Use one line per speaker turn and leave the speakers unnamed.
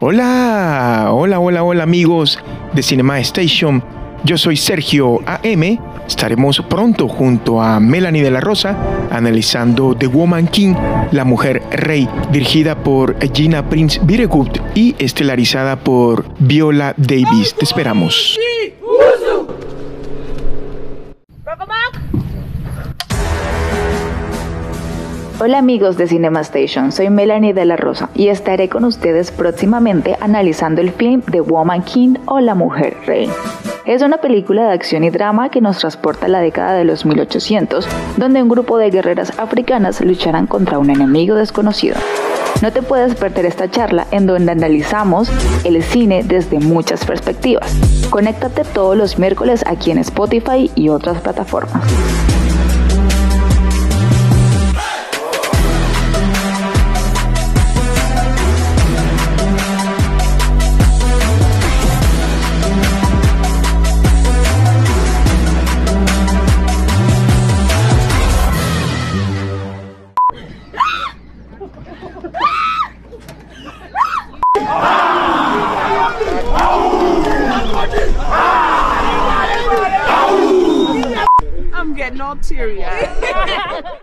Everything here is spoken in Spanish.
Hola, hola, hola, hola amigos de Cinema Station. Yo soy Sergio AM. Estaremos pronto junto a Melanie de la Rosa analizando The Woman King, La Mujer Rey, dirigida por Gina Prince Biregut y estelarizada por Viola Davis. Te esperamos.
Hola amigos de Cinema Station, soy Melanie de la Rosa y estaré con ustedes próximamente analizando el film The Woman King o La Mujer Rey. Es una película de acción y drama que nos transporta a la década de los 1800, donde un grupo de guerreras africanas lucharán contra un enemigo desconocido. No te puedes perder esta charla en donde analizamos el cine desde muchas perspectivas. Conéctate todos los miércoles aquí en Spotify y otras plataformas.
I'm getting all teary.